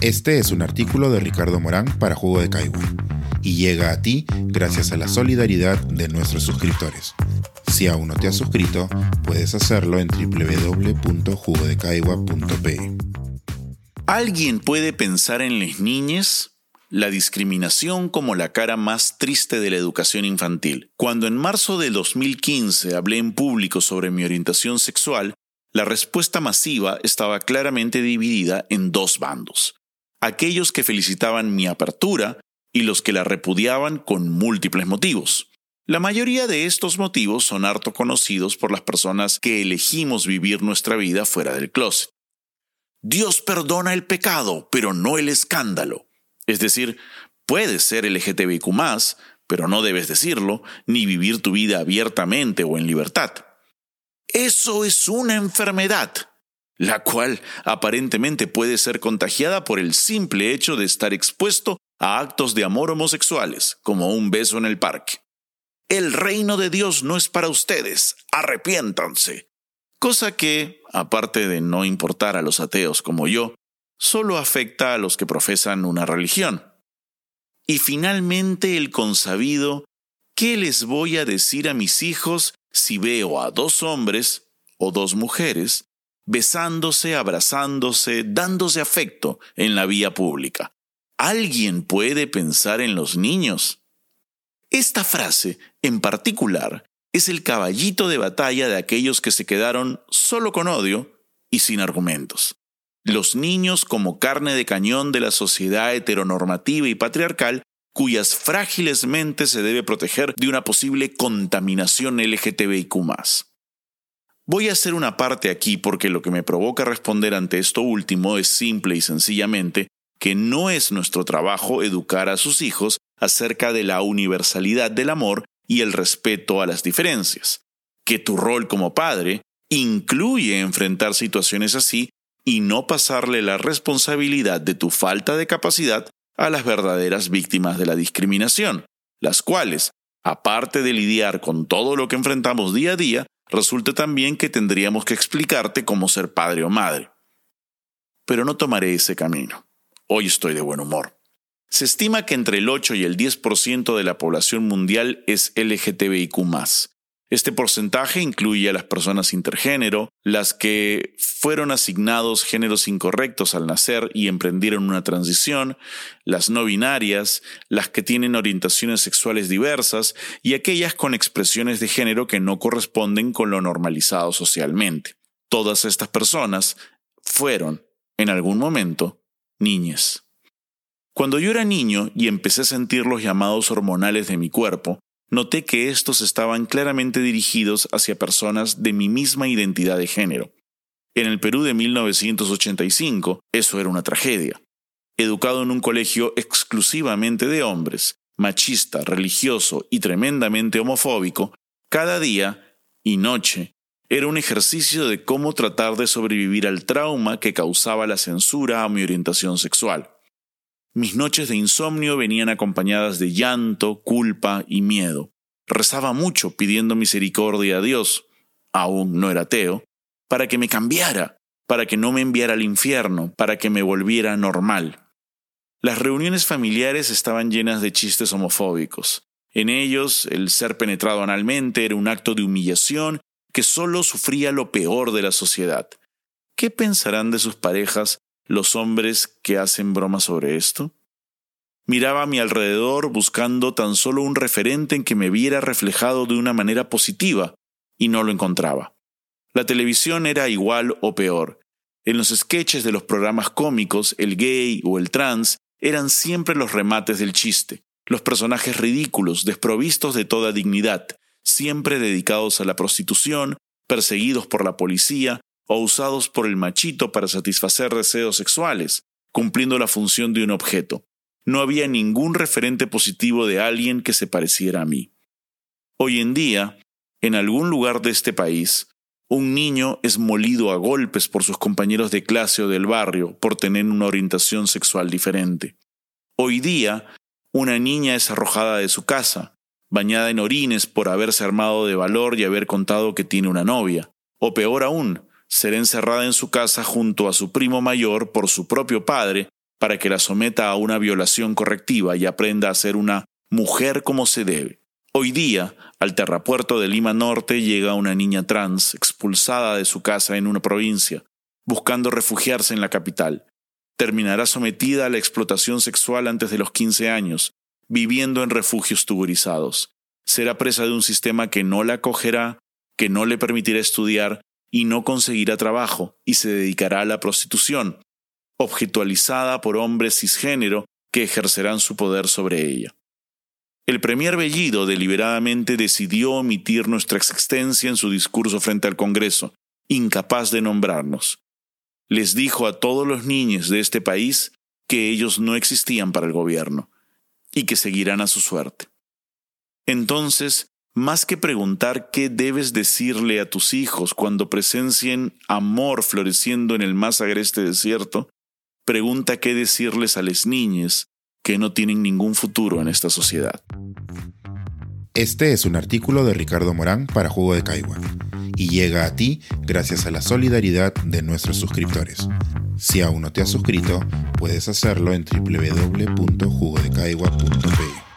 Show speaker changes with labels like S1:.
S1: Este es un artículo de Ricardo Morán para Jugo de Caigua y llega a ti gracias a la solidaridad de nuestros suscriptores. Si aún no te has suscrito, puedes hacerlo en www.jugodecaigua.pe.
S2: ¿Alguien puede pensar en las niñas? La discriminación como la cara más triste de la educación infantil. Cuando en marzo de 2015 hablé en público sobre mi orientación sexual, la respuesta masiva estaba claramente dividida en dos bandos aquellos que felicitaban mi apertura y los que la repudiaban con múltiples motivos. La mayoría de estos motivos son harto conocidos por las personas que elegimos vivir nuestra vida fuera del closet. Dios perdona el pecado, pero no el escándalo. Es decir, puedes ser LGTBIQ, pero no debes decirlo, ni vivir tu vida abiertamente o en libertad. Eso es una enfermedad la cual aparentemente puede ser contagiada por el simple hecho de estar expuesto a actos de amor homosexuales, como un beso en el parque. El reino de Dios no es para ustedes, arrepiéntanse. Cosa que, aparte de no importar a los ateos como yo, solo afecta a los que profesan una religión. Y finalmente el consabido, ¿qué les voy a decir a mis hijos si veo a dos hombres o dos mujeres besándose, abrazándose, dándose afecto en la vía pública. ¿Alguien puede pensar en los niños? Esta frase, en particular, es el caballito de batalla de aquellos que se quedaron solo con odio y sin argumentos. Los niños como carne de cañón de la sociedad heteronormativa y patriarcal cuyas frágiles mentes se debe proteger de una posible contaminación LGTBIQ. Voy a hacer una parte aquí porque lo que me provoca responder ante esto último es simple y sencillamente que no es nuestro trabajo educar a sus hijos acerca de la universalidad del amor y el respeto a las diferencias, que tu rol como padre incluye enfrentar situaciones así y no pasarle la responsabilidad de tu falta de capacidad a las verdaderas víctimas de la discriminación, las cuales, aparte de lidiar con todo lo que enfrentamos día a día, resulta también que tendríamos que explicarte cómo ser padre o madre. Pero no tomaré ese camino. Hoy estoy de buen humor. Se estima que entre el 8 y el 10% de la población mundial es LGTBIQ este porcentaje incluye a las personas intergénero, las que fueron asignados géneros incorrectos al nacer y emprendieron una transición, las no binarias, las que tienen orientaciones sexuales diversas y aquellas con expresiones de género que no corresponden con lo normalizado socialmente. Todas estas personas fueron, en algún momento, niñas. Cuando yo era niño y empecé a sentir los llamados hormonales de mi cuerpo, noté que estos estaban claramente dirigidos hacia personas de mi misma identidad de género. En el Perú de 1985, eso era una tragedia. Educado en un colegio exclusivamente de hombres, machista, religioso y tremendamente homofóbico, cada día y noche era un ejercicio de cómo tratar de sobrevivir al trauma que causaba la censura a mi orientación sexual. Mis noches de insomnio venían acompañadas de llanto, culpa y miedo. Rezaba mucho pidiendo misericordia a Dios, aún no era ateo, para que me cambiara, para que no me enviara al infierno, para que me volviera normal. Las reuniones familiares estaban llenas de chistes homofóbicos. En ellos, el ser penetrado analmente era un acto de humillación que solo sufría lo peor de la sociedad. ¿Qué pensarán de sus parejas los hombres que hacen bromas sobre esto? Miraba a mi alrededor buscando tan solo un referente en que me viera reflejado de una manera positiva, y no lo encontraba. La televisión era igual o peor. En los sketches de los programas cómicos, el gay o el trans eran siempre los remates del chiste, los personajes ridículos, desprovistos de toda dignidad, siempre dedicados a la prostitución, perseguidos por la policía o usados por el machito para satisfacer deseos sexuales, cumpliendo la función de un objeto. No había ningún referente positivo de alguien que se pareciera a mí. Hoy en día, en algún lugar de este país, un niño es molido a golpes por sus compañeros de clase o del barrio por tener una orientación sexual diferente. Hoy día, una niña es arrojada de su casa, bañada en orines por haberse armado de valor y haber contado que tiene una novia. O peor aún, ser encerrada en su casa junto a su primo mayor por su propio padre, para que la someta a una violación correctiva y aprenda a ser una mujer como se debe. Hoy día, al terrapuerto de Lima Norte llega una niña trans expulsada de su casa en una provincia, buscando refugiarse en la capital. Terminará sometida a la explotación sexual antes de los 15 años, viviendo en refugios tuburizados. Será presa de un sistema que no la acogerá, que no le permitirá estudiar y no conseguirá trabajo, y se dedicará a la prostitución, objetualizada por hombres cisgénero que ejercerán su poder sobre ella. El premier Bellido deliberadamente decidió omitir nuestra existencia en su discurso frente al Congreso, incapaz de nombrarnos. Les dijo a todos los niños de este país que ellos no existían para el gobierno y que seguirán a su suerte. Entonces, más que preguntar qué debes decirle a tus hijos cuando presencien amor floreciendo en el más agreste desierto, pregunta qué decirles a las niñas que no tienen ningún futuro en esta sociedad.
S1: Este es un artículo de Ricardo Morán para Jugo de Caigua y llega a ti gracias a la solidaridad de nuestros suscriptores. Si aún no te has suscrito, puedes hacerlo en www.jugodecaigua.pe.